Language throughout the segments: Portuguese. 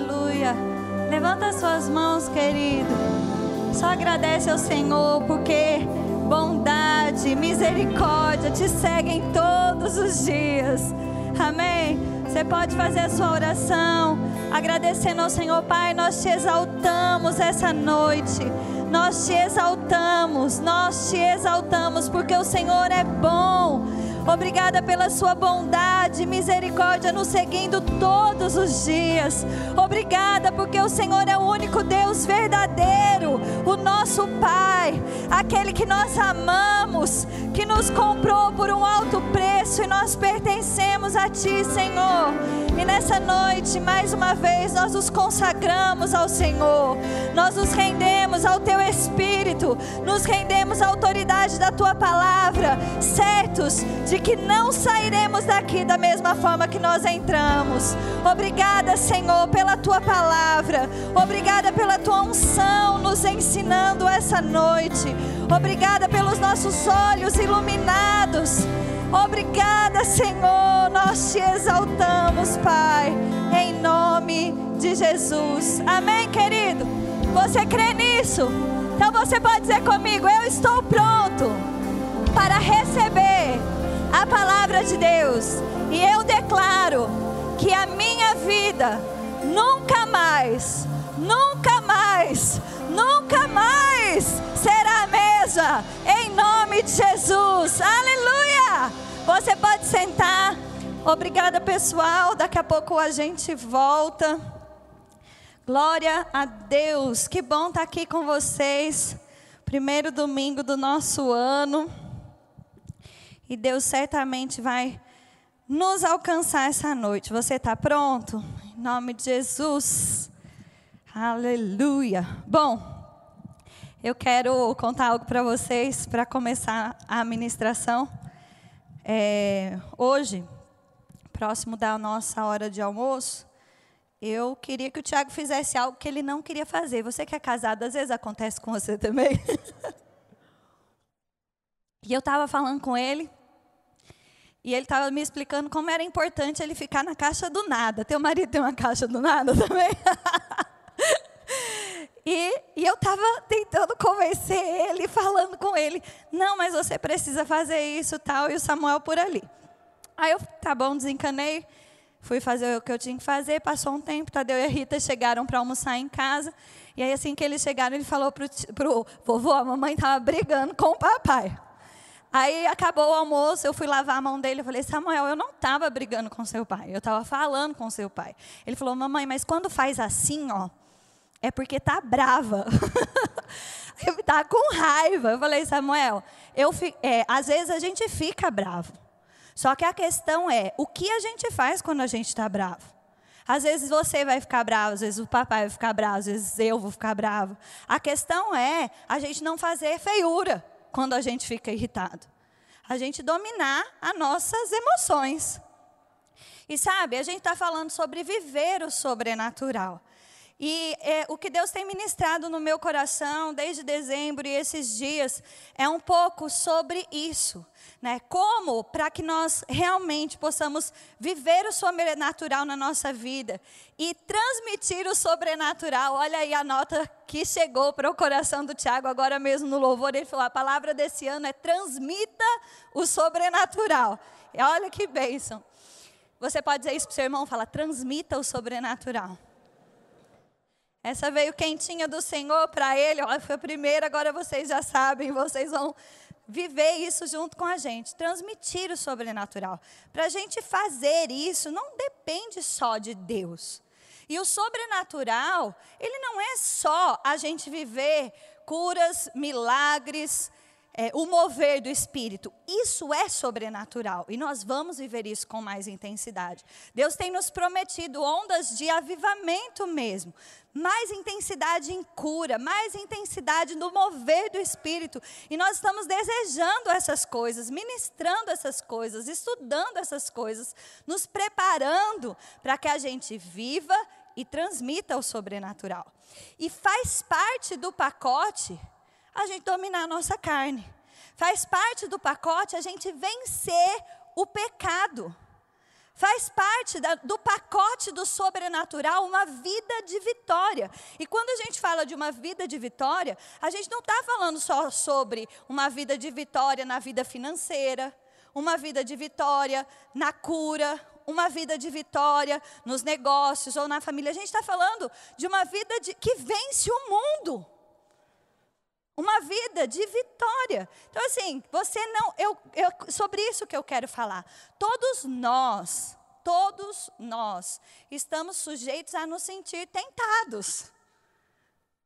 Aleluia. Levanta suas mãos, querido. Só agradece ao Senhor porque bondade, misericórdia te seguem todos os dias. Amém. Você pode fazer a sua oração, agradecendo ao Senhor, Pai. Nós te exaltamos essa noite. Nós te exaltamos, nós te exaltamos, porque o Senhor é bom. Obrigada pela sua bondade e misericórdia nos seguindo todos os dias. Obrigada porque o Senhor é o único Deus verdadeiro, o nosso Pai, aquele que nós amamos, que nos comprou por um alto preço e nós pertencemos a Ti, Senhor. E nessa noite, mais uma vez, nós nos consagramos ao Senhor, nós nos rendemos ao Teu Espírito, nos rendemos à autoridade da Tua palavra, certos de que não sairemos daqui da mesma forma que nós entramos. Obrigada, Senhor, pela tua palavra. Obrigada pela tua unção nos ensinando essa noite. Obrigada pelos nossos olhos iluminados. Obrigada, Senhor. Nós te exaltamos, Pai, em nome de Jesus. Amém, querido? Você crê nisso? Então você pode dizer comigo: Eu estou pronto para receber a palavra de Deus. E eu declaro que a minha vida nunca mais, nunca mais, nunca mais será a mesma. Em nome de Jesus. Aleluia! Você pode sentar. Obrigada, pessoal. Daqui a pouco a gente volta. Glória a Deus. Que bom estar aqui com vocês. Primeiro domingo do nosso ano. E Deus certamente vai nos alcançar essa noite. Você está pronto? Em nome de Jesus. Aleluia. Bom, eu quero contar algo para vocês para começar a ministração. É, hoje, próximo da nossa hora de almoço, eu queria que o Tiago fizesse algo que ele não queria fazer. Você que é casado, às vezes acontece com você também. e eu estava falando com ele, e ele estava me explicando como era importante ele ficar na caixa do nada. Teu marido tem uma caixa do nada também? e, e, eu estava tentando convencer ele, falando com ele. Não, mas você precisa fazer isso tal. E o Samuel por ali. Aí eu, tá bom, desencanei. Fui fazer o que eu tinha que fazer. Passou um tempo, Tadeu e a Rita chegaram para almoçar em casa. E aí assim que eles chegaram, ele falou para o vovô, a mamãe estava brigando com o papai. Aí acabou o almoço, eu fui lavar a mão dele, eu falei, Samuel, eu não estava brigando com seu pai, eu estava falando com seu pai. Ele falou, mamãe, mas quando faz assim, ó, é porque tá brava. eu tá com raiva. Eu falei, Samuel, eu, é, às vezes a gente fica bravo. Só que a questão é, o que a gente faz quando a gente está bravo? Às vezes você vai ficar bravo, às vezes o papai vai ficar bravo, às vezes eu vou ficar bravo. A questão é a gente não fazer feiura quando a gente fica irritado. A gente dominar as nossas emoções. E sabe, a gente está falando sobre viver o sobrenatural. E é, o que Deus tem ministrado no meu coração desde dezembro e esses dias é um pouco sobre isso. Né? Como para que nós realmente possamos viver o sobrenatural na nossa vida e transmitir o sobrenatural. Olha aí a nota que chegou para o coração do Tiago agora mesmo no louvor. Ele falou: a palavra desse ano é transmita o sobrenatural. E olha que bênção. Você pode dizer isso para o seu irmão, fala, transmita o sobrenatural. Essa veio quentinha do Senhor para ele, foi a primeira, agora vocês já sabem, vocês vão viver isso junto com a gente, transmitir o sobrenatural. Para a gente fazer isso, não depende só de Deus. E o sobrenatural, ele não é só a gente viver curas, milagres, é, o mover do Espírito. Isso é sobrenatural e nós vamos viver isso com mais intensidade. Deus tem nos prometido ondas de avivamento mesmo, mais intensidade em cura, mais intensidade no mover do Espírito. E nós estamos desejando essas coisas, ministrando essas coisas, estudando essas coisas, nos preparando para que a gente viva e transmita o sobrenatural. E faz parte do pacote a gente dominar a nossa carne. Faz parte do pacote a gente vencer o pecado. Faz parte da, do pacote do sobrenatural uma vida de vitória. E quando a gente fala de uma vida de vitória, a gente não está falando só sobre uma vida de vitória na vida financeira, uma vida de vitória na cura, uma vida de vitória nos negócios ou na família. A gente está falando de uma vida de, que vence o mundo. Uma vida de vitória. Então, assim, você não. Eu, eu, sobre isso que eu quero falar. Todos nós, todos nós, estamos sujeitos a nos sentir tentados.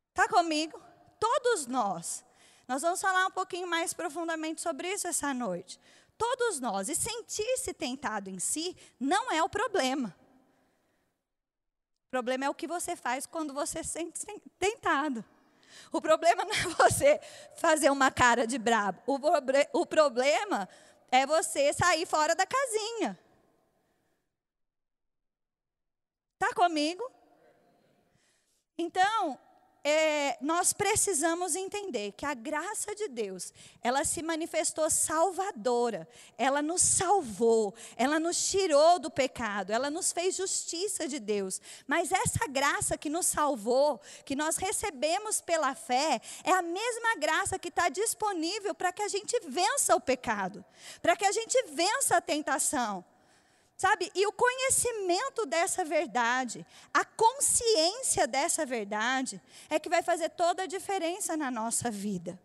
Está comigo? Todos nós. Nós vamos falar um pouquinho mais profundamente sobre isso essa noite. Todos nós. E sentir-se tentado em si não é o problema. O problema é o que você faz quando você se sente tentado. O problema não é você fazer uma cara de brabo. O, o problema é você sair fora da casinha. Está comigo? Então, é, nós precisamos entender que a graça de Deus, ela se manifestou salvadora, ela nos salvou, ela nos tirou do pecado, ela nos fez justiça de Deus. Mas essa graça que nos salvou, que nós recebemos pela fé, é a mesma graça que está disponível para que a gente vença o pecado, para que a gente vença a tentação. Sabe? E o conhecimento dessa verdade, a consciência dessa verdade, é que vai fazer toda a diferença na nossa vida.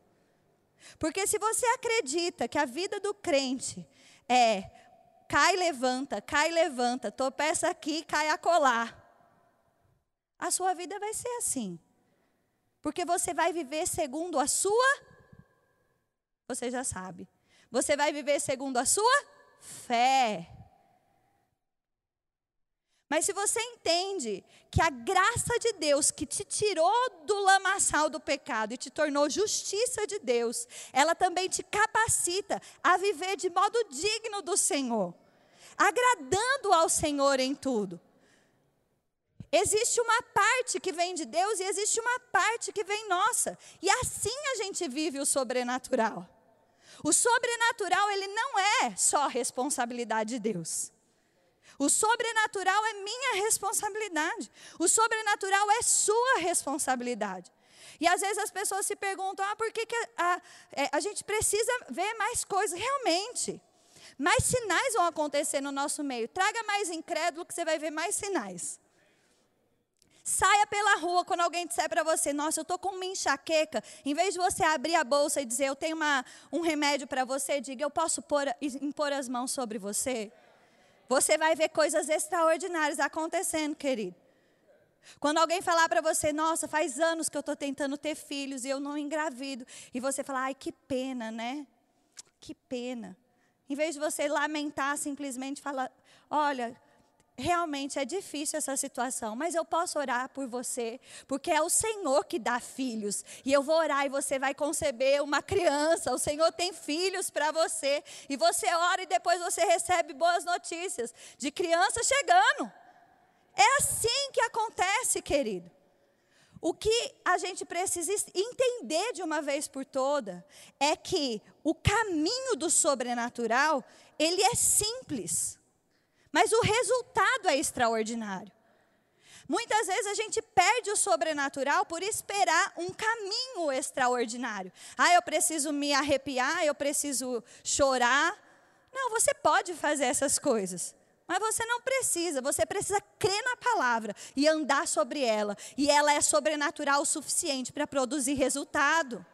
Porque se você acredita que a vida do crente é cai, levanta, cai, levanta, tropeça aqui, cai acolá, a sua vida vai ser assim. Porque você vai viver segundo a sua, você já sabe. Você vai viver segundo a sua fé. Mas se você entende que a graça de Deus que te tirou do lamaçal do pecado e te tornou justiça de Deus, ela também te capacita a viver de modo digno do Senhor, agradando ao Senhor em tudo. Existe uma parte que vem de Deus e existe uma parte que vem nossa. E assim a gente vive o sobrenatural. O sobrenatural, ele não é só responsabilidade de Deus. O sobrenatural é minha responsabilidade. O sobrenatural é sua responsabilidade. E às vezes as pessoas se perguntam: ah, por que, que a, a, é, a gente precisa ver mais coisas? Realmente. Mais sinais vão acontecer no nosso meio. Traga mais incrédulo que você vai ver mais sinais. Saia pela rua quando alguém disser para você: Nossa, eu estou com uma enxaqueca. Em vez de você abrir a bolsa e dizer: Eu tenho uma, um remédio para você, diga: Eu posso pôr, impor as mãos sobre você? Você vai ver coisas extraordinárias acontecendo, querido. Quando alguém falar para você, nossa, faz anos que eu estou tentando ter filhos e eu não engravido, e você falar, ai, que pena, né? Que pena. Em vez de você lamentar, simplesmente falar, olha, realmente é difícil essa situação, mas eu posso orar por você, porque é o Senhor que dá filhos. E eu vou orar e você vai conceber uma criança. O Senhor tem filhos para você. E você ora e depois você recebe boas notícias de criança chegando. É assim que acontece, querido. O que a gente precisa entender de uma vez por toda é que o caminho do sobrenatural, ele é simples. Mas o resultado é extraordinário. Muitas vezes a gente perde o sobrenatural por esperar um caminho extraordinário. Ah, eu preciso me arrepiar, eu preciso chorar. Não, você pode fazer essas coisas. Mas você não precisa, você precisa crer na palavra e andar sobre ela. E ela é sobrenatural o suficiente para produzir resultado.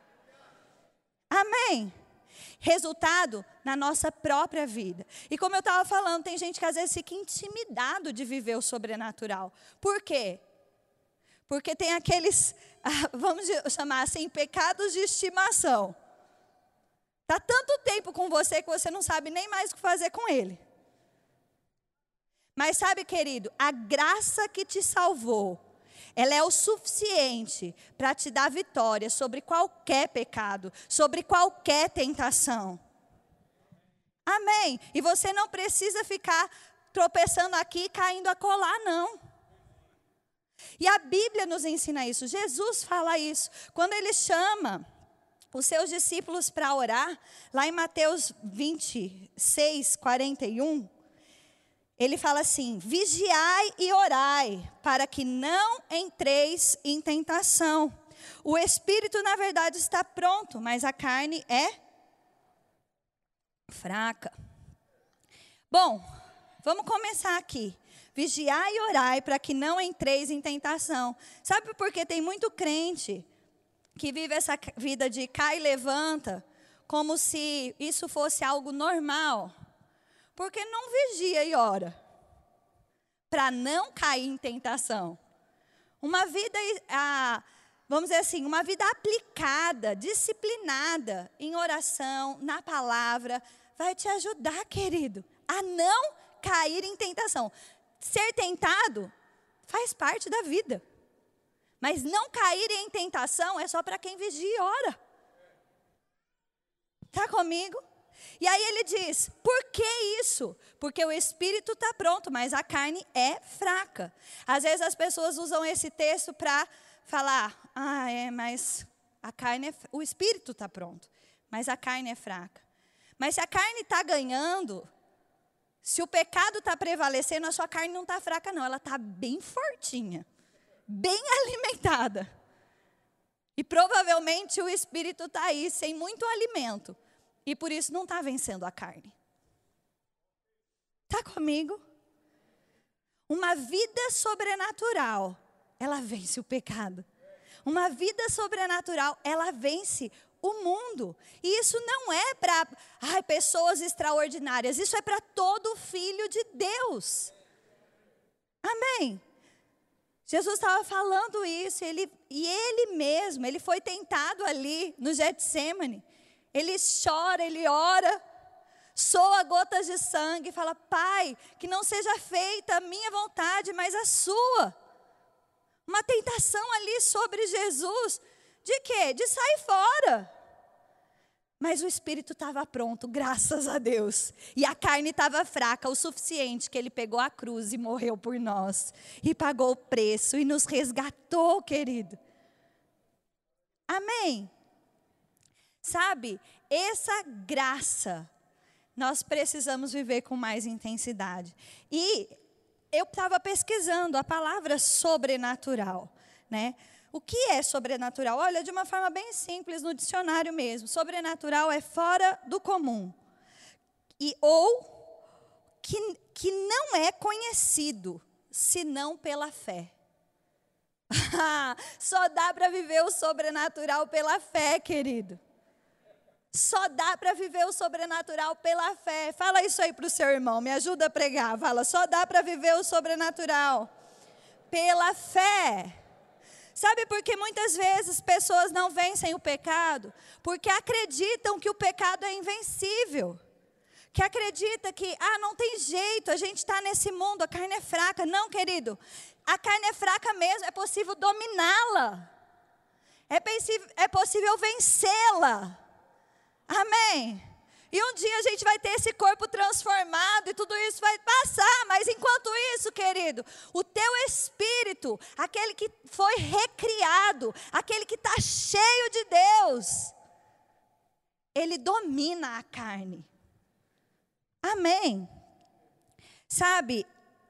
Amém? Resultado na nossa própria vida. E como eu estava falando, tem gente que às vezes fica intimidado de viver o sobrenatural. Por quê? Porque tem aqueles, vamos chamar assim, pecados de estimação. Está tanto tempo com você que você não sabe nem mais o que fazer com ele. Mas sabe, querido, a graça que te salvou, ela é o suficiente para te dar vitória sobre qualquer pecado, sobre qualquer tentação. Amém. E você não precisa ficar tropeçando aqui e caindo a colar, não. E a Bíblia nos ensina isso. Jesus fala isso. Quando ele chama os seus discípulos para orar, lá em Mateus 26, 41, ele fala assim: vigiai e orai, para que não entreis em tentação. O espírito, na verdade, está pronto, mas a carne é fraca. Bom, vamos começar aqui. Vigiai e orai para que não entreis em tentação. Sabe por que tem muito crente que vive essa vida de cai e levanta, como se isso fosse algo normal? Porque não vigia e ora para não cair em tentação. Uma vida, vamos dizer assim, uma vida aplicada, disciplinada em oração, na palavra, vai te ajudar, querido, a não cair em tentação. Ser tentado faz parte da vida. Mas não cair em tentação é só para quem vigia e ora. Está comigo? E aí ele diz: por que isso? Porque o espírito está pronto, mas a carne é fraca. Às vezes as pessoas usam esse texto para falar: ah, é, mas a carne, é, o espírito está pronto, mas a carne é fraca. Mas se a carne está ganhando, se o pecado está prevalecendo, a sua carne não está fraca, não, ela está bem fortinha, bem alimentada. E provavelmente o espírito está aí sem muito alimento. E por isso não está vencendo a carne. Está comigo? Uma vida sobrenatural, ela vence o pecado. Uma vida sobrenatural, ela vence o mundo. E isso não é para pessoas extraordinárias, isso é para todo filho de Deus. Amém. Jesus estava falando isso, ele, e ele mesmo, ele foi tentado ali no Getsemane. Ele chora, ele ora, soa gotas de sangue e fala: Pai, que não seja feita a minha vontade, mas a sua. Uma tentação ali sobre Jesus. De quê? De sair fora. Mas o espírito estava pronto, graças a Deus. E a carne estava fraca o suficiente que ele pegou a cruz e morreu por nós. E pagou o preço e nos resgatou, querido. Amém. Sabe, essa graça nós precisamos viver com mais intensidade. E eu estava pesquisando a palavra sobrenatural, né? O que é sobrenatural? Olha, de uma forma bem simples no dicionário mesmo. Sobrenatural é fora do comum. E ou que, que não é conhecido senão pela fé. Só dá para viver o sobrenatural pela fé, querido. Só dá para viver o sobrenatural pela fé. Fala isso aí para o seu irmão, me ajuda a pregar. Fala, só dá para viver o sobrenatural pela fé. Sabe por que muitas vezes pessoas não vencem o pecado? Porque acreditam que o pecado é invencível. Que acredita que, ah, não tem jeito, a gente está nesse mundo, a carne é fraca. Não, querido, a carne é fraca mesmo, é possível dominá-la. É, é possível vencê-la. Amém. E um dia a gente vai ter esse corpo transformado e tudo isso vai passar, mas enquanto isso, querido, o teu espírito, aquele que foi recriado, aquele que está cheio de Deus, ele domina a carne. Amém. Sabe,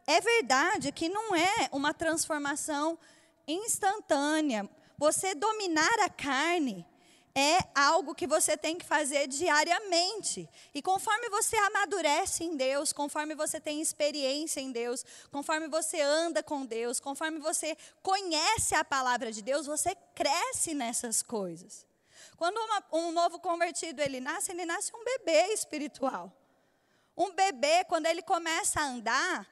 é verdade que não é uma transformação instantânea. Você dominar a carne é algo que você tem que fazer diariamente. E conforme você amadurece em Deus, conforme você tem experiência em Deus, conforme você anda com Deus, conforme você conhece a palavra de Deus, você cresce nessas coisas. Quando uma, um novo convertido ele nasce, ele nasce um bebê espiritual. Um bebê, quando ele começa a andar,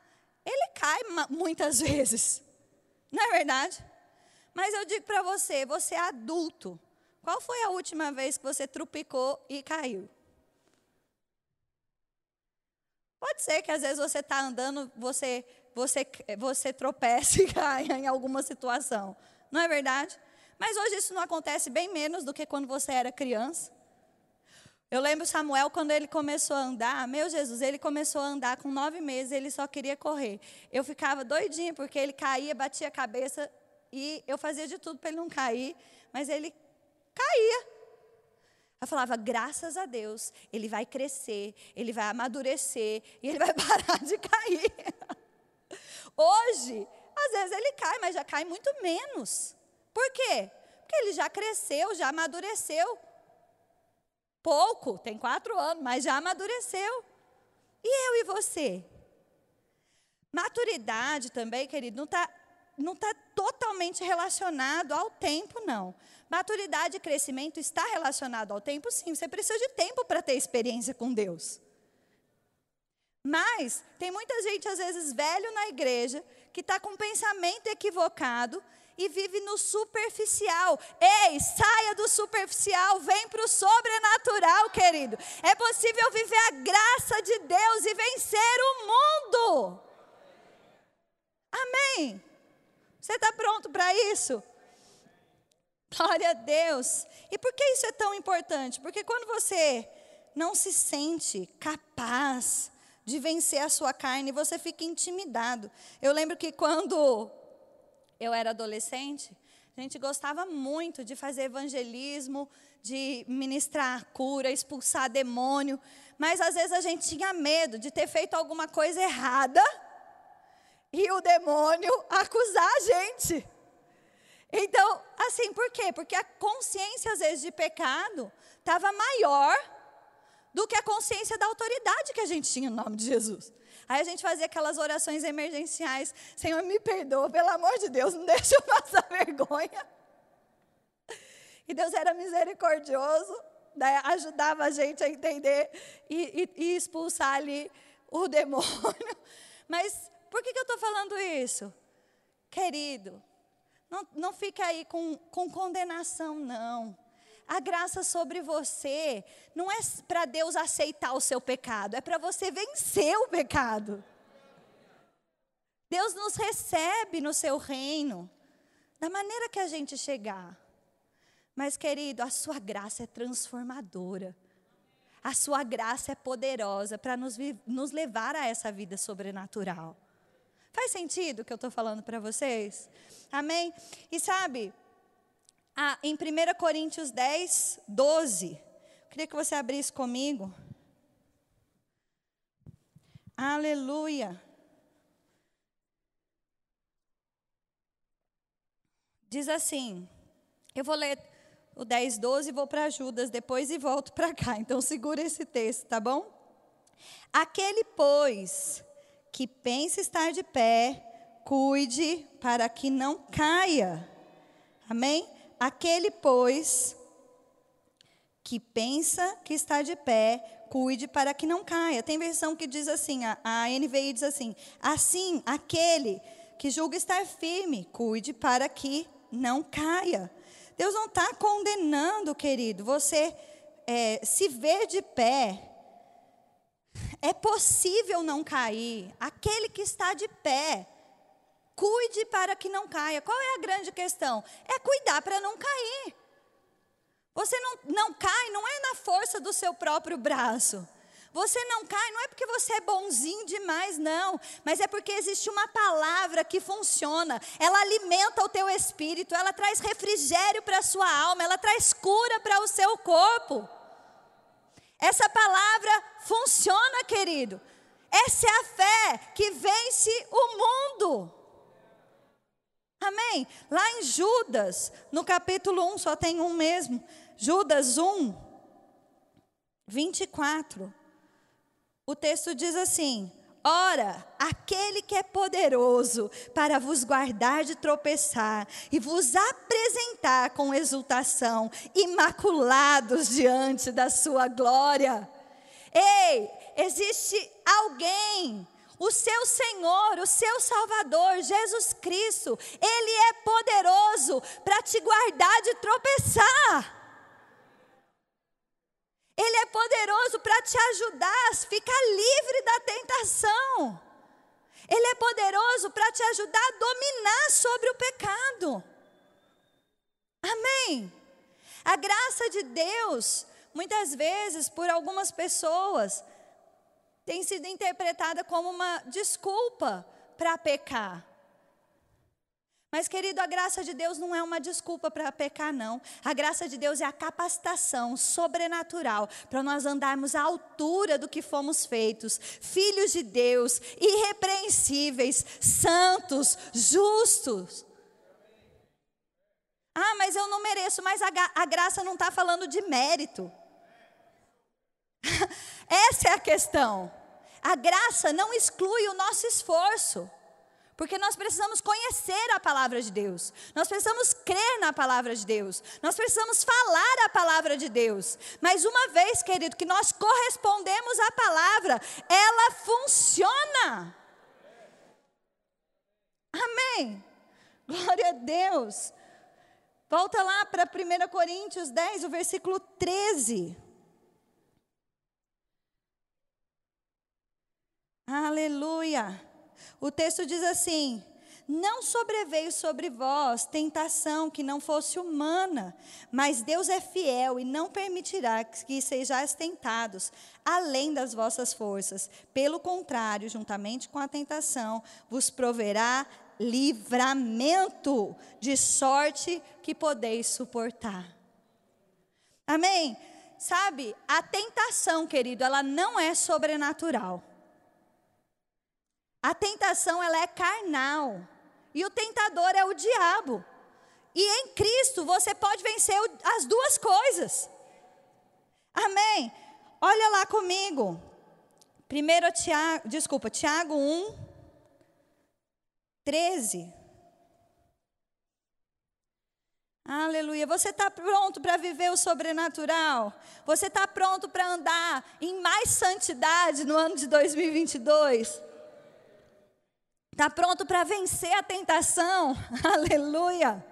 ele cai muitas vezes. Não é verdade? Mas eu digo para você, você é adulto. Qual foi a última vez que você trupicou e caiu? Pode ser que às vezes você está andando, você, você, você tropece e caia em alguma situação. Não é verdade? Mas hoje isso não acontece bem menos do que quando você era criança. Eu lembro Samuel, quando ele começou a andar, meu Jesus, ele começou a andar com nove meses, ele só queria correr. Eu ficava doidinha, porque ele caía, batia a cabeça, e eu fazia de tudo para ele não cair, mas ele caía. Eu falava, graças a Deus, ele vai crescer, ele vai amadurecer e ele vai parar de cair. Hoje, às vezes ele cai, mas já cai muito menos. Por quê? Porque ele já cresceu, já amadureceu. Pouco, tem quatro anos, mas já amadureceu. E eu e você? Maturidade também, querido, não está não tá totalmente relacionado ao tempo, não. Maturidade e crescimento está relacionado ao tempo, sim. Você precisa de tempo para ter experiência com Deus. Mas tem muita gente, às vezes, velho na igreja, que está com um pensamento equivocado e vive no superficial. Ei, saia do superficial, vem para o sobrenatural, querido. É possível viver a graça de Deus e vencer o mundo. Amém. Você está pronto para isso? Glória a Deus. E por que isso é tão importante? Porque quando você não se sente capaz de vencer a sua carne, você fica intimidado. Eu lembro que quando eu era adolescente, a gente gostava muito de fazer evangelismo, de ministrar cura, expulsar demônio, mas às vezes a gente tinha medo de ter feito alguma coisa errada e o demônio acusar a gente. Então, assim, por quê? Porque a consciência, às vezes, de pecado estava maior do que a consciência da autoridade que a gente tinha no nome de Jesus. Aí a gente fazia aquelas orações emergenciais: Senhor, me perdoa, pelo amor de Deus, não deixa eu passar vergonha. E Deus era misericordioso, né, ajudava a gente a entender e, e, e expulsar ali o demônio. Mas por que, que eu estou falando isso? Querido, não, não fica aí com, com condenação, não. A graça sobre você não é para Deus aceitar o seu pecado, é para você vencer o pecado. Deus nos recebe no seu reino, da maneira que a gente chegar. Mas, querido, a sua graça é transformadora. A sua graça é poderosa para nos, nos levar a essa vida sobrenatural. Faz sentido o que eu estou falando para vocês? Amém? E sabe, ah, em 1 Coríntios 10, 12, queria que você abrisse comigo. Aleluia. Diz assim, eu vou ler o 10, 12 e vou para Judas depois e volto para cá. Então segura esse texto, tá bom? Aquele, pois, que pensa estar de pé, cuide para que não caia. Amém? Aquele, pois, que pensa que está de pé, cuide para que não caia. Tem versão que diz assim, a, a NVI diz assim: assim, aquele que julga estar firme, cuide para que não caia. Deus não está condenando, querido, você é, se ver de pé, é possível não cair. Aquele que está de pé, cuide para que não caia. Qual é a grande questão? É cuidar para não cair. Você não, não cai, não é na força do seu próprio braço. Você não cai, não é porque você é bonzinho demais, não. Mas é porque existe uma palavra que funciona. Ela alimenta o teu espírito, ela traz refrigério para a sua alma, ela traz cura para o seu corpo. Essa palavra funciona, querido. Essa é a fé que vence o mundo. Amém? Lá em Judas, no capítulo 1, só tem um mesmo. Judas 1, 24. O texto diz assim: Ora, aquele que é poderoso para vos guardar de tropeçar e vos apresentar com exultação, imaculados diante da sua glória. Ei, existe alguém, o seu Senhor, o seu Salvador, Jesus Cristo, Ele é poderoso para te guardar de tropeçar. Ele é poderoso para te ajudar a ficar livre da tentação. Ele é poderoso para te ajudar a dominar sobre o pecado. Amém. A graça de Deus, muitas vezes, por algumas pessoas, tem sido interpretada como uma desculpa para pecar. Mas, querido, a graça de Deus não é uma desculpa para pecar, não. A graça de Deus é a capacitação sobrenatural para nós andarmos à altura do que fomos feitos. Filhos de Deus, irrepreensíveis, santos, justos. Ah, mas eu não mereço, mas a, a graça não está falando de mérito. Essa é a questão. A graça não exclui o nosso esforço. Porque nós precisamos conhecer a palavra de Deus, nós precisamos crer na palavra de Deus, nós precisamos falar a palavra de Deus. Mas uma vez, querido, que nós correspondemos à palavra, ela funciona. Amém. Glória a Deus. Volta lá para 1 Coríntios 10, o versículo 13. Aleluia. O texto diz assim: Não sobreveio sobre vós tentação que não fosse humana, mas Deus é fiel e não permitirá que sejais tentados além das vossas forças. Pelo contrário, juntamente com a tentação, vos proverá livramento, de sorte que podeis suportar. Amém? Sabe, a tentação, querido, ela não é sobrenatural. A tentação ela é carnal e o tentador é o diabo. E em Cristo você pode vencer as duas coisas. Amém. Olha lá comigo. Primeiro Tiago, desculpa, Tiago 1 13. Aleluia. Você está pronto para viver o sobrenatural? Você está pronto para andar em mais santidade no ano de 2022? Está pronto para vencer a tentação? Aleluia.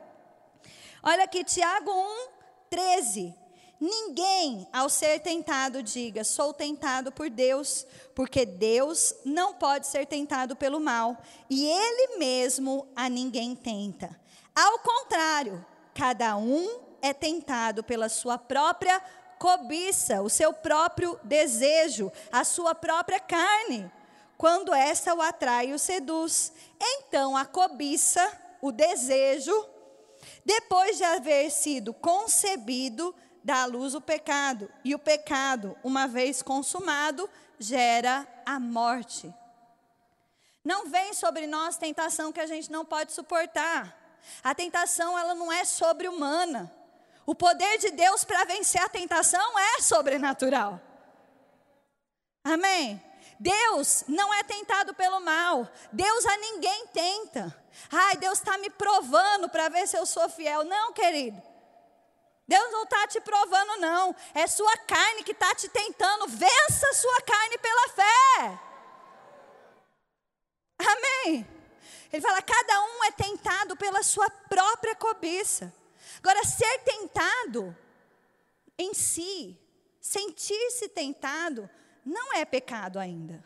Olha aqui, Tiago 1, 13. Ninguém, ao ser tentado, diga: sou tentado por Deus, porque Deus não pode ser tentado pelo mal, e Ele mesmo a ninguém tenta. Ao contrário, cada um é tentado pela sua própria cobiça, o seu próprio desejo, a sua própria carne quando essa o atrai e o seduz. Então a cobiça, o desejo, depois de haver sido concebido, dá à luz o pecado. E o pecado, uma vez consumado, gera a morte. Não vem sobre nós tentação que a gente não pode suportar. A tentação, ela não é sobre-humana. O poder de Deus para vencer a tentação é sobrenatural. Amém? Deus não é tentado pelo mal. Deus a ninguém tenta. Ai, Deus está me provando para ver se eu sou fiel. Não, querido. Deus não está te provando, não. É sua carne que está te tentando. Vença a sua carne pela fé. Amém. Ele fala: cada um é tentado pela sua própria cobiça. Agora, ser tentado em si, sentir-se tentado, não é pecado ainda.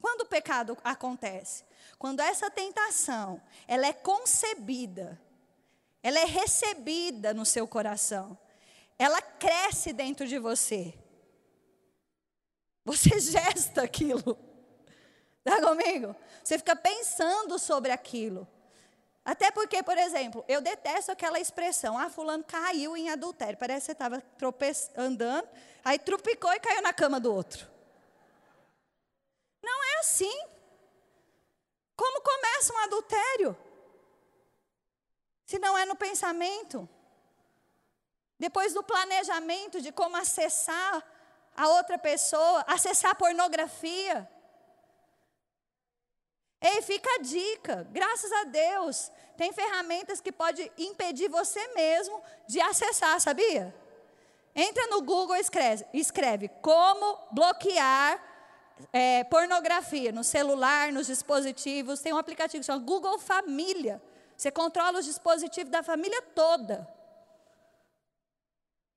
Quando o pecado acontece? Quando essa tentação, ela é concebida, ela é recebida no seu coração, ela cresce dentro de você. Você gesta aquilo. Está comigo? Você fica pensando sobre aquilo. Até porque, por exemplo, eu detesto aquela expressão, ah, fulano caiu em adultério. Parece que você estava andando, aí trupicou e caiu na cama do outro. Não é assim. Como começa um adultério? Se não é no pensamento. Depois do planejamento de como acessar a outra pessoa, acessar a pornografia. Ei, fica a dica. Graças a Deus, tem ferramentas que pode impedir você mesmo de acessar, sabia? Entra no Google e escreve, escreve como bloquear é, pornografia no celular, nos dispositivos. Tem um aplicativo que chama Google Família. Você controla os dispositivos da família toda.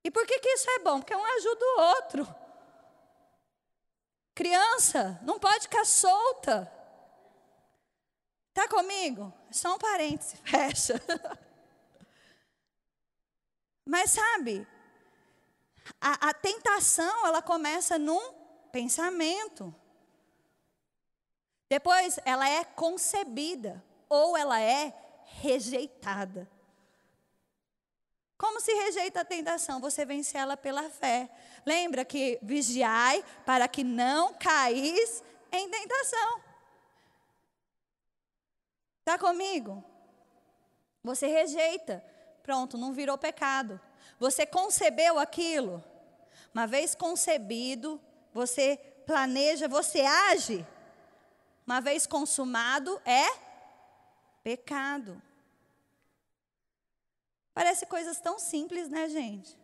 E por que, que isso é bom? Porque um ajuda o outro. Criança não pode ficar solta. Está comigo? Só um parêntese, fecha. Mas sabe, a, a, tentação ela começa num pensamento. Depois ela é concebida ou ela é rejeitada. Como se rejeita a tentação? Você vence ela pela fé. Lembra que vigiai para que não caís em tentação. Está comigo? Você rejeita. Pronto, não virou pecado. Você concebeu aquilo. Uma vez concebido, você planeja, você age. Uma vez consumado, é pecado. Parece coisas tão simples, né, gente?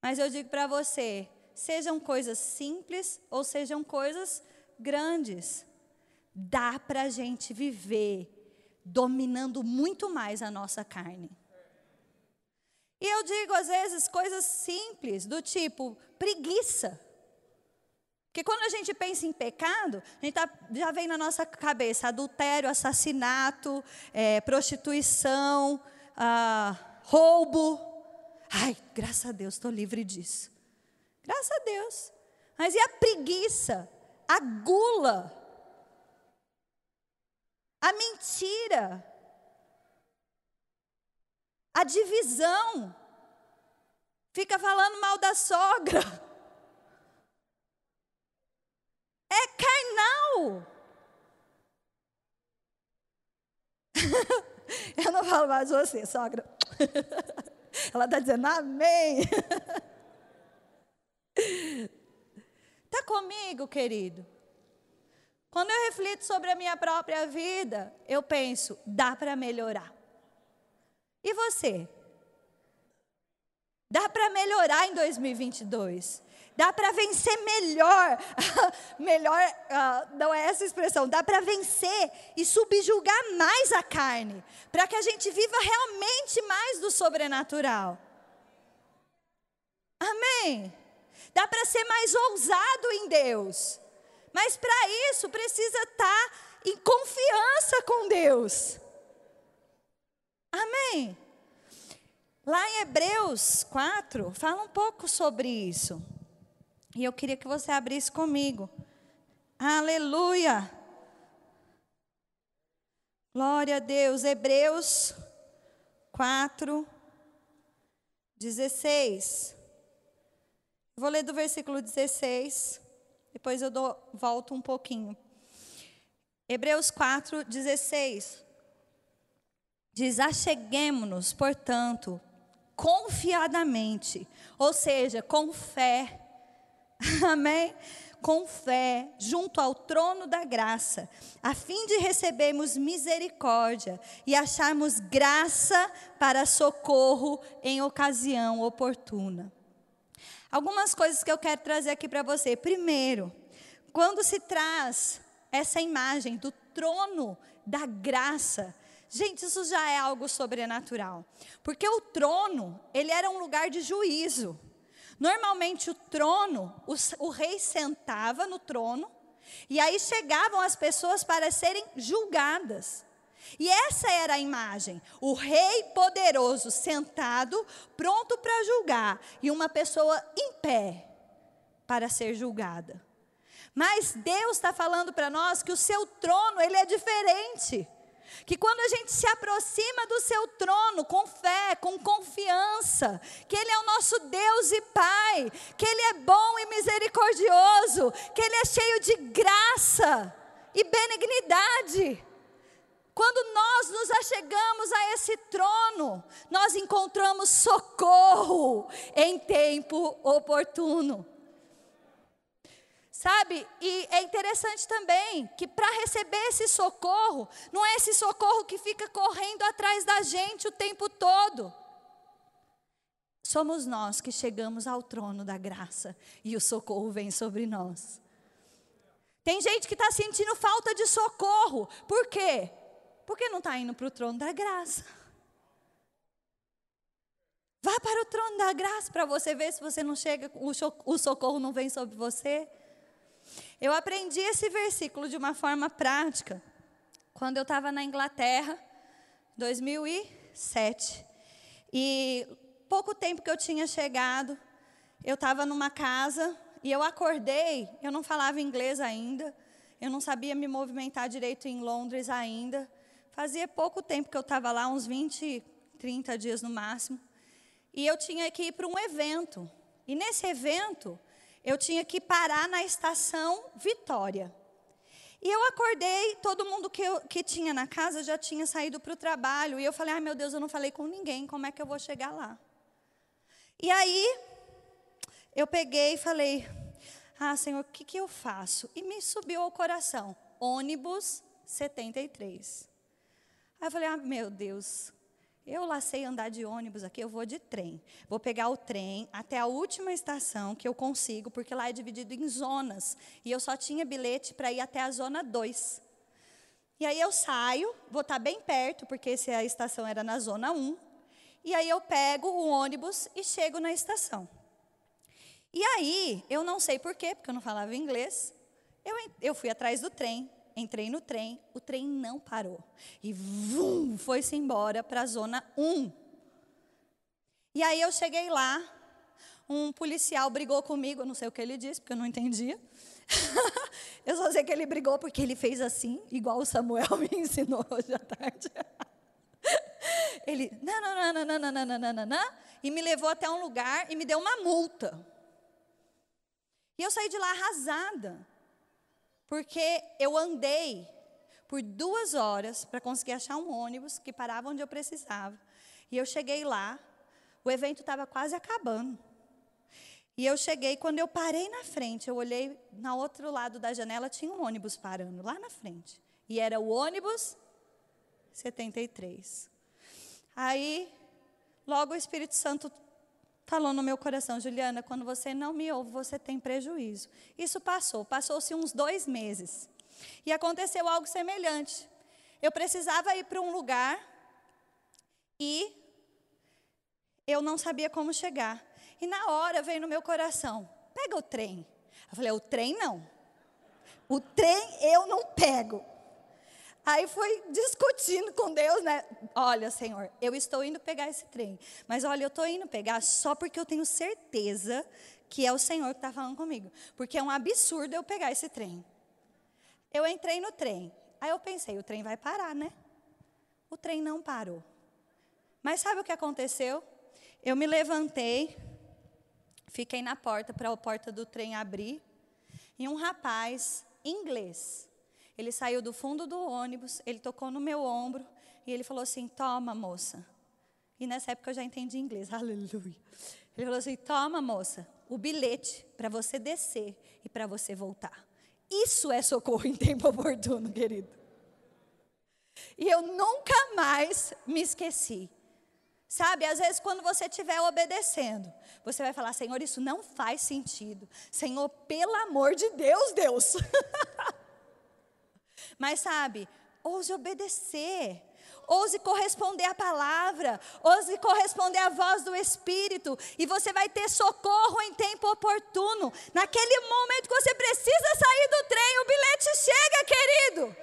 Mas eu digo para você, sejam coisas simples ou sejam coisas grandes, dá para a gente viver dominando muito mais a nossa carne. E eu digo às vezes coisas simples, do tipo preguiça. Porque quando a gente pensa em pecado, a gente tá, já vem na nossa cabeça adultério, assassinato, é, prostituição, ah, roubo. Ai, graças a Deus, estou livre disso. Graças a Deus. Mas e a preguiça? A gula? A mentira? A divisão? Fica falando mal da sogra? é carnal. Eu não falo mais você, sogra. Ela está dizendo amém. Está comigo, querido? Quando eu reflito sobre a minha própria vida, eu penso, dá para melhorar. E você? Dá para melhorar em 2022? Dá para vencer melhor, melhor, uh, não é essa expressão, dá para vencer e subjugar mais a carne, para que a gente viva realmente mais do sobrenatural. Amém? Dá para ser mais ousado em Deus, mas para isso precisa estar tá em confiança com Deus. Amém? Lá em Hebreus 4, fala um pouco sobre isso. E eu queria que você abrisse comigo. Aleluia! Glória a Deus. Hebreus 4, 16. Vou ler do versículo 16, depois eu dou, volto um pouquinho. Hebreus 4, 16. Diz: Acheguemos-nos, portanto, confiadamente, ou seja, com fé Amém? Com fé, junto ao trono da graça, a fim de recebermos misericórdia e acharmos graça para socorro em ocasião oportuna. Algumas coisas que eu quero trazer aqui para você. Primeiro, quando se traz essa imagem do trono da graça, gente, isso já é algo sobrenatural. Porque o trono, ele era um lugar de juízo. Normalmente o trono, o, o, rei sentava no trono, e aí chegavam as pessoas para serem julgadas. E essa era a imagem: o rei poderoso sentado, pronto para julgar, e uma pessoa em pé para ser julgada. Mas Deus está falando para nós que o seu trono ele é diferente. Que quando a gente se aproxima do seu trono com fé, com confiança, que Ele é o nosso Deus e Pai, que Ele é bom e misericordioso, que Ele é cheio de graça e benignidade. Quando nós nos achegamos a esse trono, nós encontramos socorro em tempo oportuno. Sabe? E é interessante também que para receber esse socorro, não é esse socorro que fica correndo atrás da gente o tempo todo. Somos nós que chegamos ao trono da graça e o socorro vem sobre nós. Tem gente que está sentindo falta de socorro. Por quê? Porque não está indo para o trono da graça. Vá para o trono da graça para você ver se você não chega, o socorro não vem sobre você. Eu aprendi esse versículo de uma forma prática quando eu estava na Inglaterra, 2007. E pouco tempo que eu tinha chegado, eu estava numa casa e eu acordei, eu não falava inglês ainda, Eu não sabia me movimentar direito em Londres ainda. Fazia pouco tempo que eu estava lá, uns 20, 30 dias no máximo. E eu tinha que ir para um evento. E nesse evento, eu tinha que parar na estação Vitória. E eu acordei, todo mundo que, eu, que tinha na casa já tinha saído para o trabalho. E eu falei, ai meu Deus, eu não falei com ninguém, como é que eu vou chegar lá? E aí, eu peguei e falei, ah Senhor, o que, que eu faço? E me subiu ao coração, ônibus 73. Aí eu falei, ah meu Deus, eu lá sei andar de ônibus aqui, eu vou de trem. Vou pegar o trem até a última estação que eu consigo, porque lá é dividido em zonas. E eu só tinha bilhete para ir até a zona 2. E aí eu saio, vou estar tá bem perto, porque se a estação era na zona 1. E aí eu pego o ônibus e chego na estação. E aí, eu não sei porquê, porque eu não falava inglês, eu, eu fui atrás do trem, Entrei no trem, o trem não parou. E vum, foi-se embora para a zona 1. E aí eu cheguei lá, um policial brigou comigo, não sei o que ele disse, porque eu não entendia. eu só sei que ele brigou porque ele fez assim, igual o Samuel me ensinou hoje à tarde. ele, nananana, e me levou até um lugar e me deu uma multa. E eu saí de lá arrasada. Porque eu andei por duas horas para conseguir achar um ônibus que parava onde eu precisava. E eu cheguei lá, o evento estava quase acabando. E eu cheguei, quando eu parei na frente, eu olhei na outro lado da janela, tinha um ônibus parando lá na frente. E era o ônibus 73. Aí, logo o Espírito Santo falou no meu coração, Juliana, quando você não me ouve, você tem prejuízo. Isso passou, passou-se uns dois meses. E aconteceu algo semelhante. Eu precisava ir para um lugar e eu não sabia como chegar. E na hora veio no meu coração: pega o trem. Eu falei: o trem não. O trem eu não pego. Aí foi discutindo com Deus, né? Olha, Senhor, eu estou indo pegar esse trem. Mas olha, eu estou indo pegar só porque eu tenho certeza que é o Senhor que está falando comigo. Porque é um absurdo eu pegar esse trem. Eu entrei no trem. Aí eu pensei, o trem vai parar, né? O trem não parou. Mas sabe o que aconteceu? Eu me levantei, fiquei na porta para a porta do trem abrir. E um rapaz inglês ele saiu do fundo do ônibus, ele tocou no meu ombro e ele falou assim: Toma, moça. E nessa época eu já entendi inglês, aleluia. Ele falou assim: Toma, moça, o bilhete para você descer e para você voltar. Isso é socorro em tempo oportuno, querido. E eu nunca mais me esqueci. Sabe, às vezes quando você estiver obedecendo, você vai falar: Senhor, isso não faz sentido. Senhor, pelo amor de Deus, Deus. Mas sabe, ouse obedecer. Ouse corresponder à palavra, ouse corresponder à voz do Espírito, e você vai ter socorro em tempo oportuno. Naquele momento que você precisa sair do trem, o bilhete chega, querido.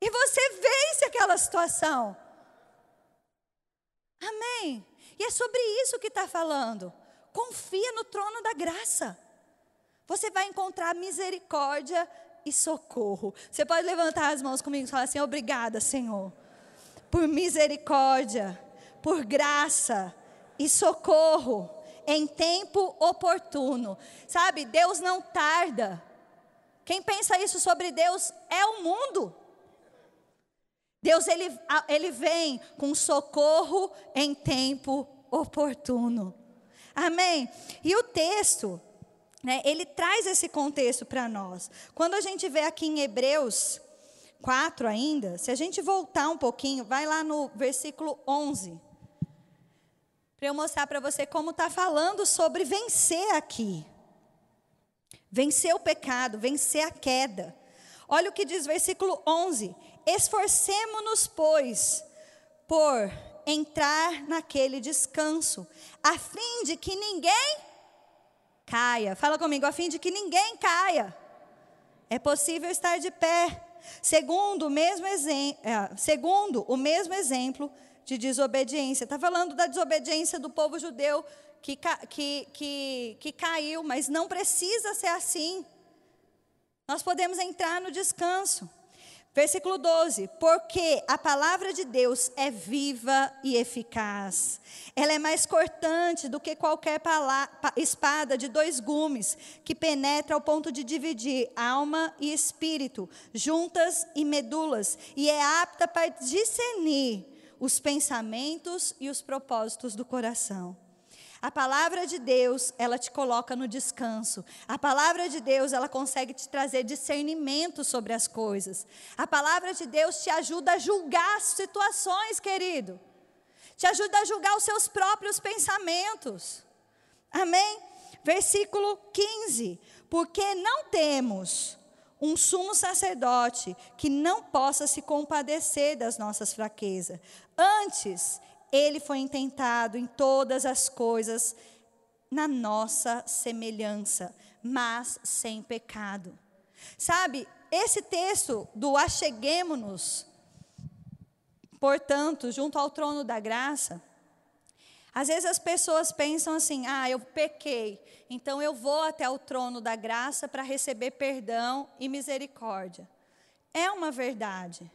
E você vence aquela situação. Amém. E é sobre isso que está falando. Confia no trono da graça. Você vai encontrar misericórdia e socorro. Você pode levantar as mãos comigo e falar assim: Obrigada, Senhor, por misericórdia, por graça e socorro em tempo oportuno. Sabe, Deus não tarda. Quem pensa isso sobre Deus é o mundo. Deus ele, ele vem com socorro em tempo oportuno. Amém? E o texto né, ele traz esse contexto para nós. Quando a gente vê aqui em Hebreus 4 ainda, se a gente voltar um pouquinho, vai lá no versículo 11. Para eu mostrar para você como está falando sobre vencer aqui. Vencer o pecado, vencer a queda. Olha o que diz versículo 11: Esforcemo-nos, pois, por entrar naquele descanso, a fim de que ninguém caia. Fala comigo, a fim de que ninguém caia. É possível estar de pé. Segundo o mesmo, é, segundo o mesmo exemplo de desobediência. Está falando da desobediência do povo judeu que, que, que, que caiu, mas não precisa ser assim. nós podemos entrar no descanso. Versículo 12: Porque a palavra de Deus é viva e eficaz. Ela é mais cortante do que qualquer espada de dois gumes, que penetra ao ponto de dividir alma e espírito, juntas e medulas, e é apta para discernir os pensamentos e os propósitos do coração. A palavra de Deus, ela te coloca no descanso. A palavra de Deus, ela consegue te trazer discernimento sobre as coisas. A palavra de Deus te ajuda a julgar as situações, querido. Te ajuda a julgar os seus próprios pensamentos. Amém? Versículo 15. Porque não temos um sumo sacerdote que não possa se compadecer das nossas fraquezas. Antes, ele foi intentado em todas as coisas na nossa semelhança, mas sem pecado. Sabe, esse texto do acheguemo-nos, portanto, junto ao trono da graça, às vezes as pessoas pensam assim: ah, eu pequei, então eu vou até o trono da graça para receber perdão e misericórdia. É uma verdade.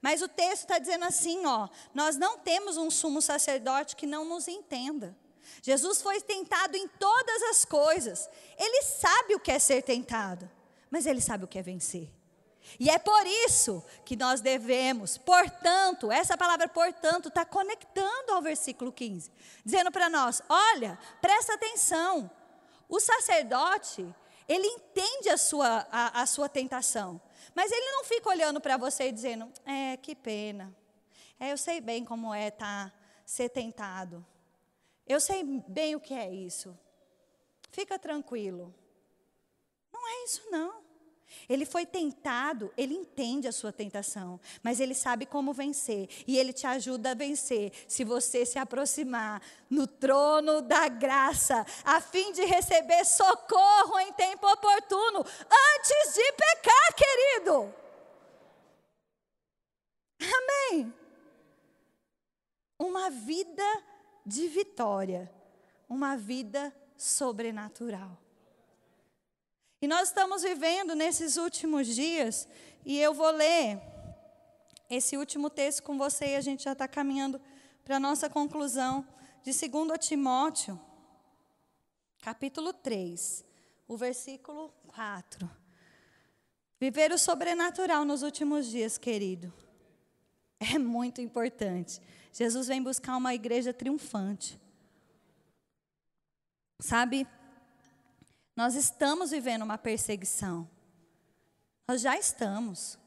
Mas o texto está dizendo assim, ó, nós não temos um sumo sacerdote que não nos entenda. Jesus foi tentado em todas as coisas. Ele sabe o que é ser tentado, mas ele sabe o que é vencer. E é por isso que nós devemos, portanto, essa palavra portanto está conectando ao versículo 15, dizendo para nós: olha, presta atenção, o sacerdote, ele entende a sua, a, a sua tentação. Mas ele não fica olhando para você e dizendo: é, que pena. É, eu sei bem como é tá, ser tentado. Eu sei bem o que é isso. Fica tranquilo. Não é isso, não. Ele foi tentado, ele entende a sua tentação, mas ele sabe como vencer. E ele te ajuda a vencer se você se aproximar no trono da graça, a fim de receber socorro em tempo oportuno, antes de pecar, querido. Amém. Uma vida de vitória, uma vida sobrenatural. E nós estamos vivendo nesses últimos dias, e eu vou ler esse último texto com você, e a gente já está caminhando para a nossa conclusão, de 2 Timóteo, capítulo 3, o versículo 4. Viver o sobrenatural nos últimos dias, querido, é muito importante. Jesus vem buscar uma igreja triunfante. Sabe, nós estamos vivendo uma perseguição. Nós já estamos.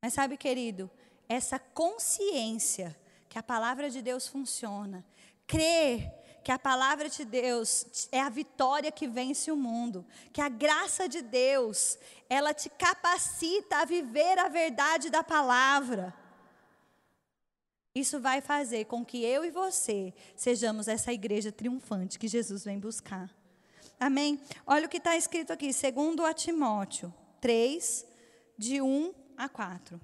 Mas sabe, querido, essa consciência que a palavra de Deus funciona, crer que a palavra de Deus é a vitória que vence o mundo, que a graça de Deus, ela te capacita a viver a verdade da palavra. Isso vai fazer com que eu e você sejamos essa igreja triunfante que Jesus vem buscar. Amém? Olha o que está escrito aqui, segundo a Timóteo 3, de 1 a 4.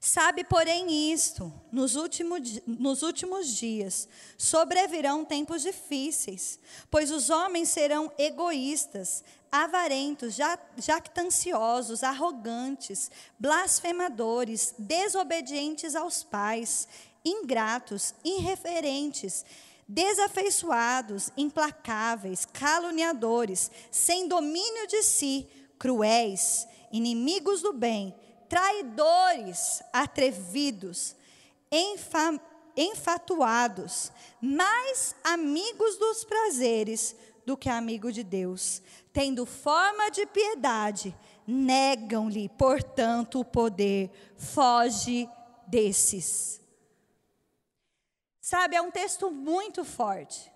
Sabe, porém, isto: nos últimos, nos últimos dias sobrevirão tempos difíceis, pois os homens serão egoístas, avarentos, jactanciosos, arrogantes, blasfemadores, desobedientes aos pais, ingratos, irreverentes desafeiçoados, implacáveis, caluniadores, sem domínio de si, cruéis, inimigos do bem, traidores, atrevidos, enfa, enfatuados, mais amigos dos prazeres do que amigo de Deus, tendo forma de piedade, negam-lhe, portanto, o poder. Foge desses. Sabe, é um texto muito forte.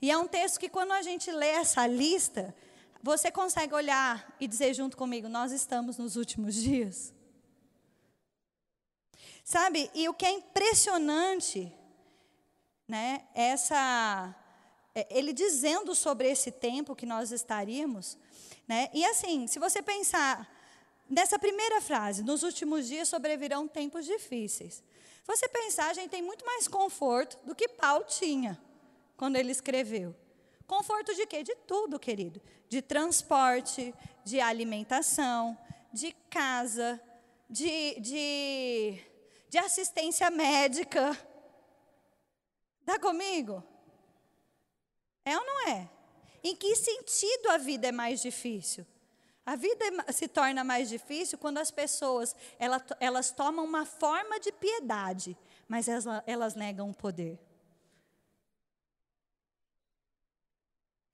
E é um texto que, quando a gente lê essa lista, você consegue olhar e dizer junto comigo: nós estamos nos últimos dias. Sabe, e o que é impressionante, né, essa, é, ele dizendo sobre esse tempo que nós estaríamos, né, e assim, se você pensar nessa primeira frase, nos últimos dias sobrevirão tempos difíceis. Você pensar, a gente tem muito mais conforto do que Paulo tinha quando ele escreveu. Conforto de quê? De tudo, querido. De transporte, de alimentação, de casa, de, de, de assistência médica. Está comigo? É ou não é? Em que sentido a vida é mais difícil? A vida é se torna mais difícil quando as pessoas elas, elas tomam uma forma de piedade, mas elas, elas negam o poder.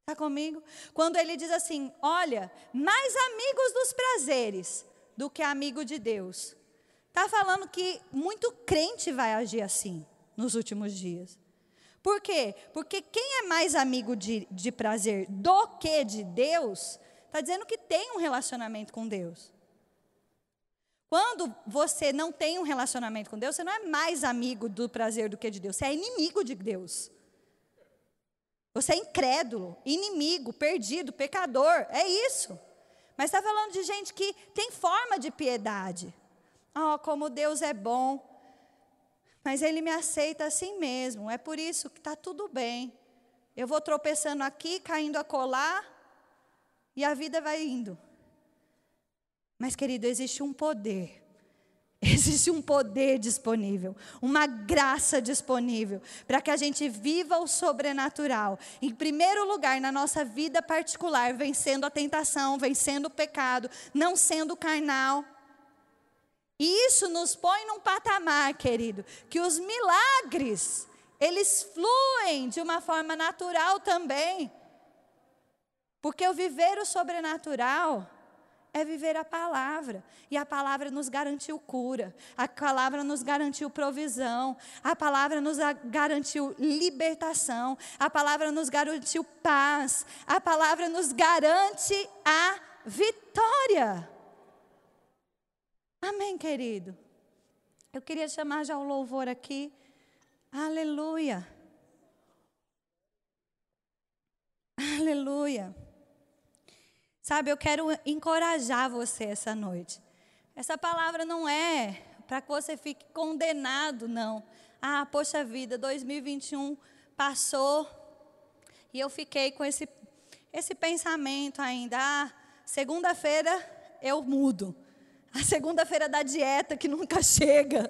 Está comigo? Quando ele diz assim: olha, mais amigos dos prazeres do que amigo de Deus. Está falando que muito crente vai agir assim nos últimos dias. Por quê? Porque quem é mais amigo de, de prazer do que de Deus, está dizendo que tem um relacionamento com Deus. Quando você não tem um relacionamento com Deus, você não é mais amigo do prazer do que de Deus, você é inimigo de Deus. Você é incrédulo, inimigo, perdido, pecador, é isso. Mas está falando de gente que tem forma de piedade. Oh, como Deus é bom mas Ele me aceita assim mesmo. É por isso que está tudo bem. Eu vou tropeçando aqui, caindo a colar, e a vida vai indo. Mas, querido, existe um poder. Existe um poder disponível, uma graça disponível para que a gente viva o sobrenatural. Em primeiro lugar, na nossa vida particular, vencendo a tentação, vencendo o pecado, não sendo carnal. E isso nos põe num patamar, querido, que os milagres, eles fluem de uma forma natural também. Porque o viver o sobrenatural é viver a palavra. E a palavra nos garantiu cura, a palavra nos garantiu provisão, a palavra nos garantiu libertação, a palavra nos garantiu paz, a palavra nos garante a vitória. Amém, querido? Eu queria chamar já o louvor aqui. Aleluia. Aleluia. Sabe, eu quero encorajar você essa noite. Essa palavra não é para que você fique condenado, não. Ah, poxa vida, 2021 passou e eu fiquei com esse, esse pensamento ainda. Ah, segunda-feira eu mudo. A segunda-feira da dieta que nunca chega.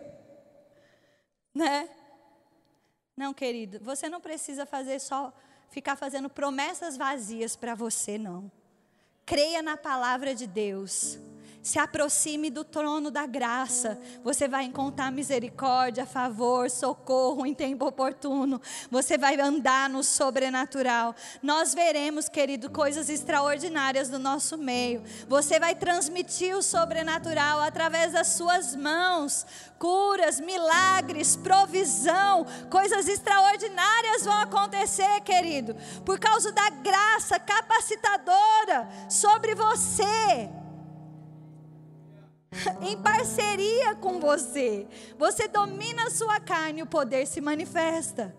Né? Não, querido, você não precisa fazer só ficar fazendo promessas vazias para você, não. Creia na palavra de Deus se aproxime do trono da graça. Você vai encontrar misericórdia, favor, socorro em tempo oportuno. Você vai andar no sobrenatural. Nós veremos, querido, coisas extraordinárias do nosso meio. Você vai transmitir o sobrenatural através das suas mãos. Curas, milagres, provisão, coisas extraordinárias vão acontecer, querido, por causa da graça capacitadora sobre você. em parceria com você. Você domina a sua carne e o poder se manifesta.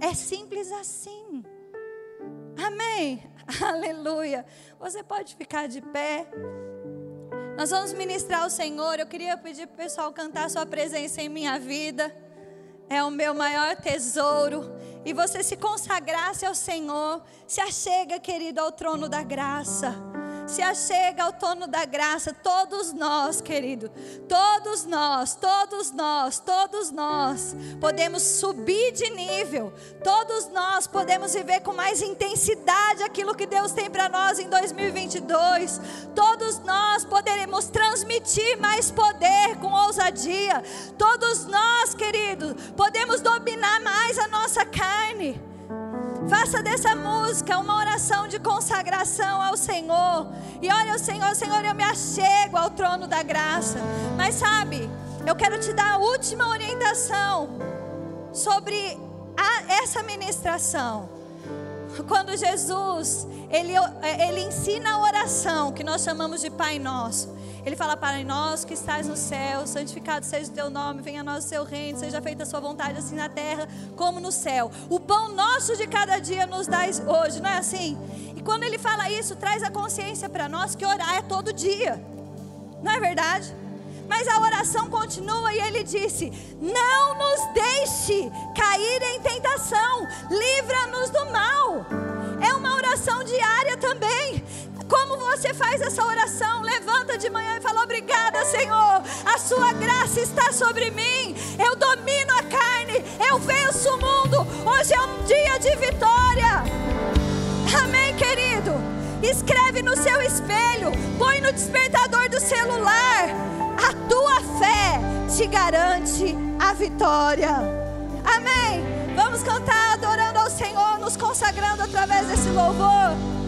É simples assim. Amém. Aleluia. Você pode ficar de pé. Nós vamos ministrar ao Senhor. Eu queria pedir para o pessoal cantar Sua presença em minha vida. É o meu maior tesouro. E você se consagrasse ao Senhor. Se achega, querido, ao trono da graça se achega ao trono da graça, todos nós, querido, todos nós, todos nós, todos nós podemos subir de nível, todos nós podemos viver com mais intensidade aquilo que Deus tem para nós em 2022, todos nós poderemos transmitir mais poder com ousadia, todos nós, querido, podemos dominar mais a nossa carne. Faça dessa música uma oração de consagração ao Senhor. E olha, o Senhor, Senhor, eu me achego ao trono da graça. Mas sabe, eu quero te dar a última orientação sobre a, essa ministração. Quando Jesus, ele, ele ensina a oração que nós chamamos de Pai Nosso. Ele fala para nós que estás no céu, santificado seja o teu nome, venha a nós o seu reino, seja feita a sua vontade assim na terra como no céu. O pão nosso de cada dia nos dás hoje, não é assim? E quando ele fala isso, traz a consciência para nós que orar é todo dia. Não é verdade? Mas a oração continua e ele disse: Não nos deixe cair em tentação, livra-nos do mal. É uma oração diária também. Você faz essa oração? Levanta de manhã e fala: Obrigada, Senhor. A sua graça está sobre mim. Eu domino a carne. Eu venço o mundo. Hoje é um dia de vitória. Amém, querido. Escreve no seu espelho. Põe no despertador do celular. A tua fé te garante a vitória. Amém. Vamos cantar adorando ao Senhor, nos consagrando através desse louvor.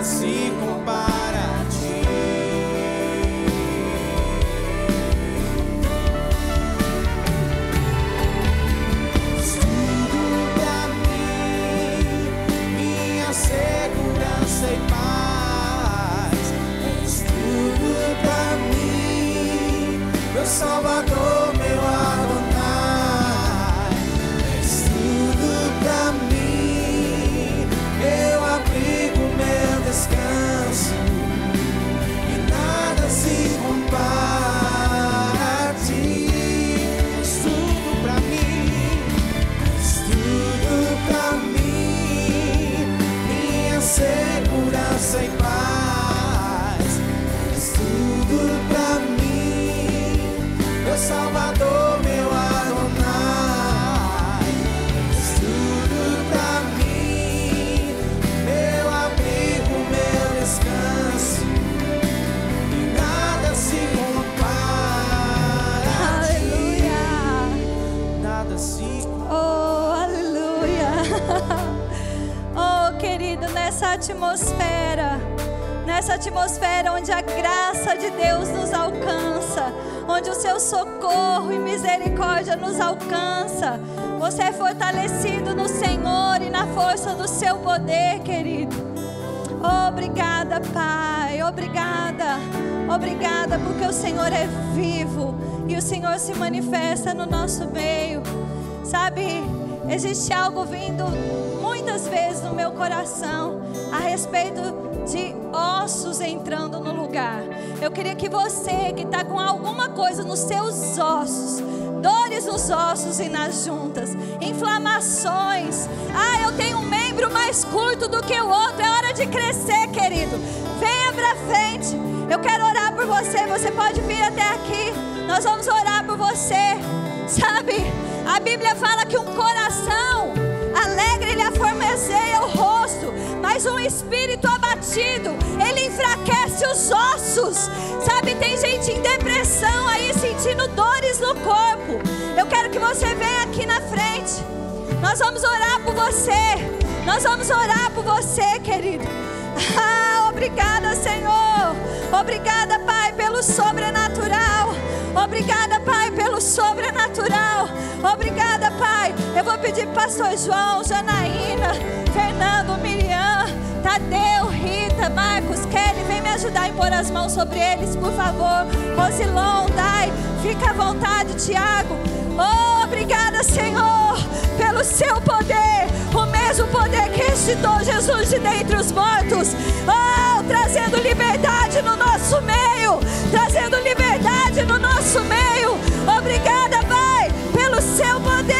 Atmosfera onde existe algo vindo muitas vezes no meu coração a respeito de ossos entrando no lugar. Eu queria que você que está com alguma coisa nos seus ossos, dores nos ossos e nas juntas, inflamações. Ah, eu tenho um membro mais curto do que o outro. É hora de crescer, querido. Venha para frente. Eu quero orar por você. Você pode vir até aqui. Nós vamos orar por você. Sabe? A Bíblia fala que um coração alegre ele aformeceia o rosto, mas um espírito abatido, ele enfraquece os ossos. Sabe, tem gente em depressão aí sentindo dores no corpo. Eu quero que você venha aqui na frente. Nós vamos orar por você. Nós vamos orar por você, querido. Ah, obrigada, Senhor. Obrigada, Pai, pelo sobrenatural. Obrigada, Pai, pelo sobrenatural. Obrigada, Pai. Eu vou pedir Pastor João, Janaína, Fernando, Miriam, Tadeu, Rita, Marcos, Kelly, vem me ajudar a impor as mãos sobre eles, por favor. Rosilon, Dai, fica à vontade, Tiago. Oh, obrigada, Senhor, pelo seu poder, o mesmo poder que ressuscitou Jesus de dentre os mortos. Oh, trazendo liberdade no nosso meio, trazendo liberdade no nosso meio. Obrigada, Pai, pelo seu poder.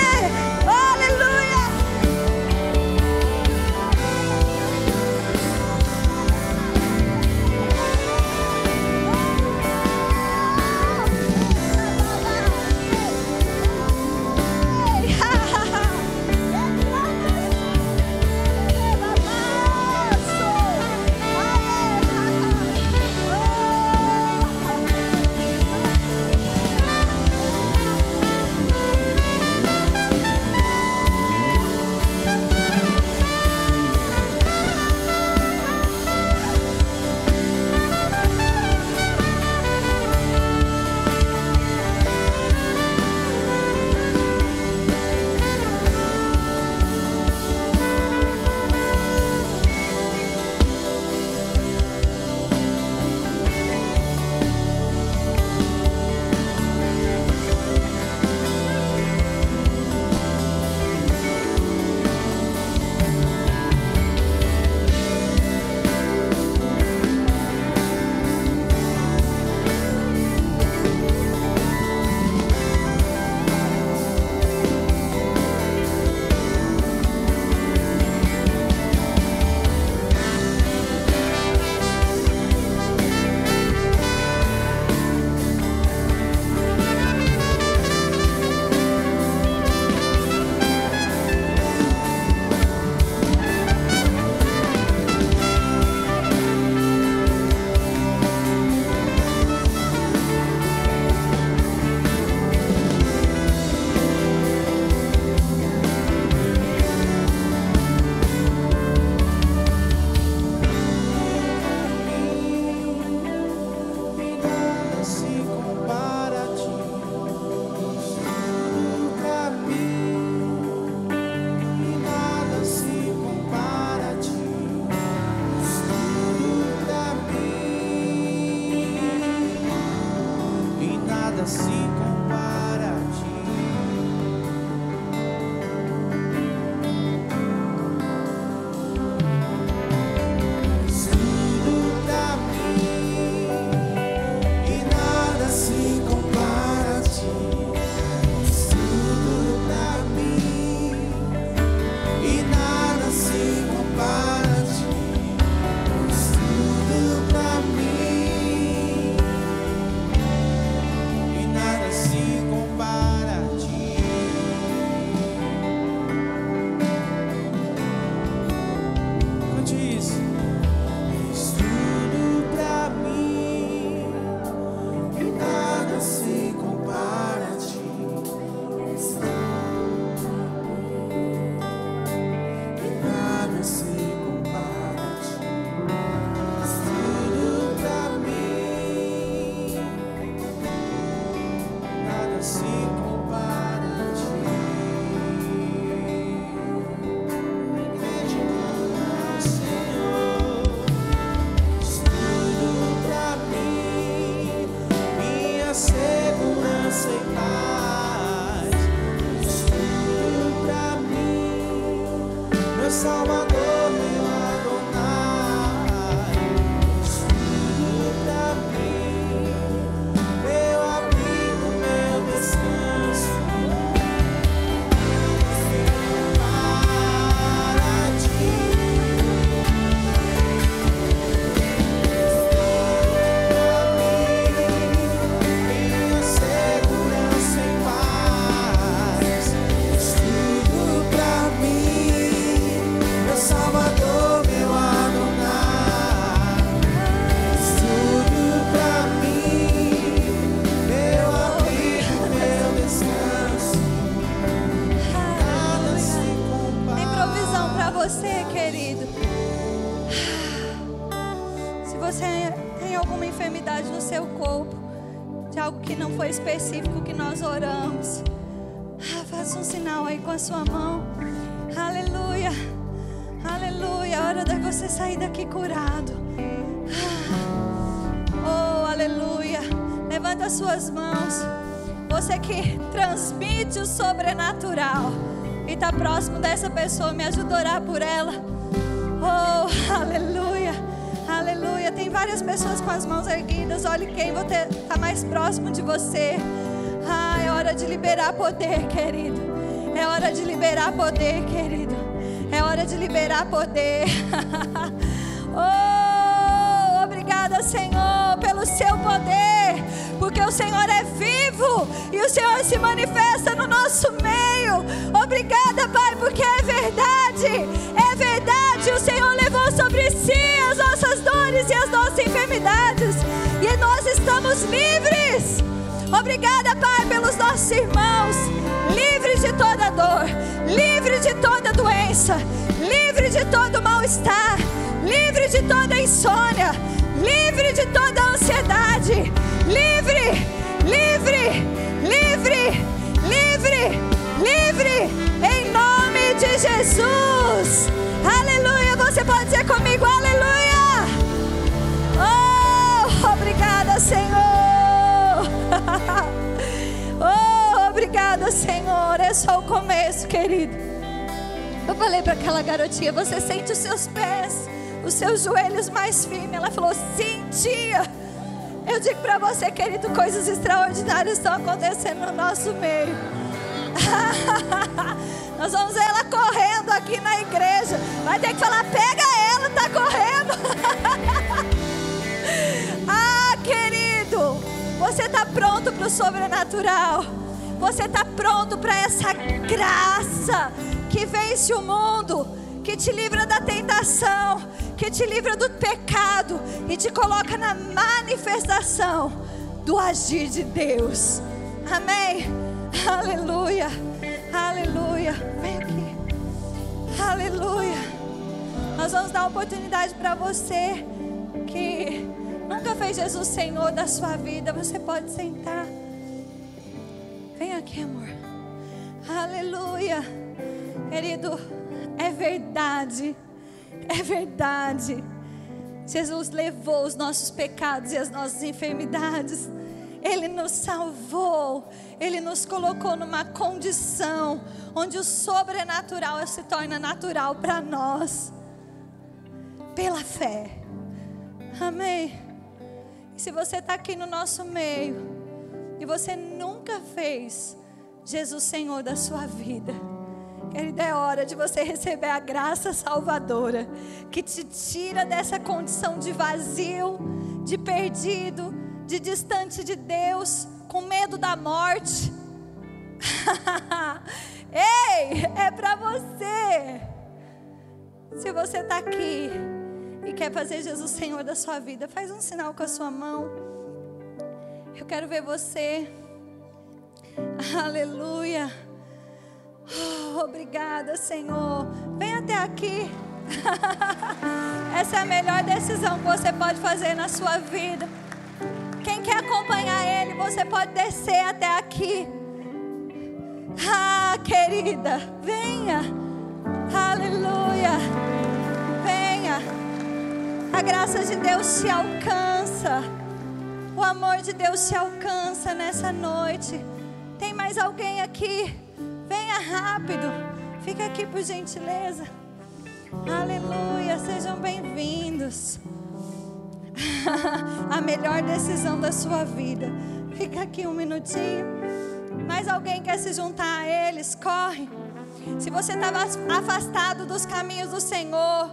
Aleluia. Aleluia. É hora de você sair daqui curado. Oh, aleluia. Levanta as suas mãos. Você que transmite o sobrenatural e está próximo dessa pessoa, me ajuda a orar por ela. Oh, aleluia. Aleluia. Tem várias pessoas com as mãos erguidas. Olhe quem está mais próximo de você. Ah, é hora de liberar poder, querido. É hora de liberar poder, querido. É hora de liberar poder. oh, obrigada, Senhor, pelo seu poder. Porque o Senhor é vivo e o Senhor se manifesta no nosso meio. Obrigada, Pai, porque é verdade. É verdade. O Senhor levou sobre si as nossas dores e as nossas enfermidades. E nós estamos livres. Obrigada, Pai, pelos nossos irmãos, livres de toda dor, livre de toda doença, livre de todo mal-estar, livre de toda insônia, livre de toda ansiedade, livre, livre, livre, livre, livre, em nome de Jesus. Aleluia. Você pode dizer comigo, aleluia. Oh, obrigada, Senhor. obrigada, Senhor. É só o começo, querido. Eu falei para aquela garotinha: Você sente os seus pés, os seus joelhos mais firmes? Ela falou: Sim, tia. Eu digo para você, querido, coisas extraordinárias estão acontecendo no nosso meio. Nós vamos ver ela correndo aqui na igreja. Vai ter que falar: Pega ela, tá correndo. ah, querido, você está pronto para o sobrenatural. Você está pronto para essa graça que vence o mundo, que te livra da tentação, que te livra do pecado e te coloca na manifestação do agir de Deus. Amém. Aleluia. Aleluia. Vem aqui. Aleluia. Nós vamos dar oportunidade para você que nunca fez Jesus Senhor da sua vida. Você pode sentar. Vem aqui, amor. Aleluia. Querido, é verdade. É verdade. Jesus levou os nossos pecados e as nossas enfermidades. Ele nos salvou. Ele nos colocou numa condição onde o sobrenatural se torna natural para nós. Pela fé. Amém. E se você está aqui no nosso meio e você nunca fez Jesus Senhor da sua vida, querida, é hora de você receber a graça salvadora que te tira dessa condição de vazio, de perdido, de distante de Deus, com medo da morte. Ei, é para você. Se você está aqui e quer fazer Jesus Senhor da sua vida, faz um sinal com a sua mão. Eu quero ver você. Aleluia. Oh, obrigada, Senhor. Vem até aqui. Essa é a melhor decisão que você pode fazer na sua vida. Quem quer acompanhar Ele, você pode descer até aqui. Ah, querida, venha. Aleluia. Venha. A graça de Deus te alcança. O amor de Deus te alcança nessa noite. Tem mais alguém aqui? Venha rápido. Fica aqui por gentileza. Aleluia, sejam bem-vindos. A melhor decisão da sua vida. Fica aqui um minutinho. Mais alguém quer se juntar a eles? Corre. Se você estava afastado dos caminhos do Senhor,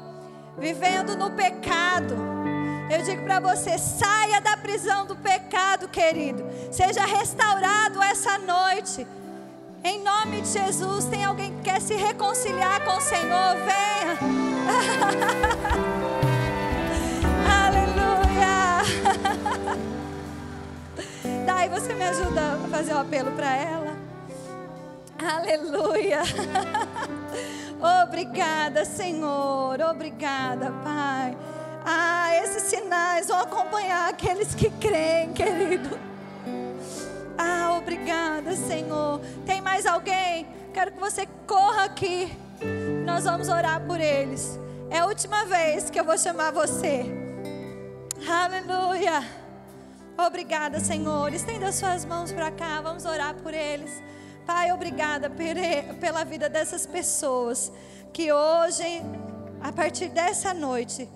vivendo no pecado, eu digo para você: saia da prisão do pecado, querido. Seja restaurado essa noite. Em nome de Jesus, tem alguém que quer se reconciliar com o Senhor? Venha. Aleluia. Daí você me ajuda a fazer o um apelo para ela. Aleluia. Obrigada, Senhor. Obrigada, Pai. Ah, esses sinais vão acompanhar aqueles que creem, querido. Ah, obrigada, Senhor. Tem mais alguém? Quero que você corra aqui. Nós vamos orar por eles. É a última vez que eu vou chamar você. Aleluia. Obrigada, Senhor. Estenda suas mãos para cá. Vamos orar por eles. Pai, obrigada pela vida dessas pessoas que hoje, a partir dessa noite,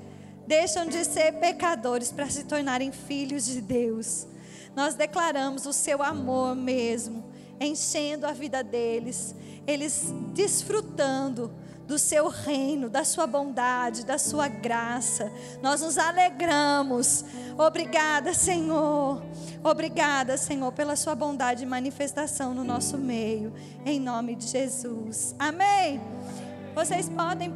deixam de ser pecadores para se tornarem filhos de Deus. Nós declaramos o seu amor mesmo, enchendo a vida deles, eles desfrutando do seu reino, da sua bondade, da sua graça. Nós nos alegramos. Obrigada, Senhor. Obrigada, Senhor, pela sua bondade e manifestação no nosso meio. Em nome de Jesus. Amém. Vocês podem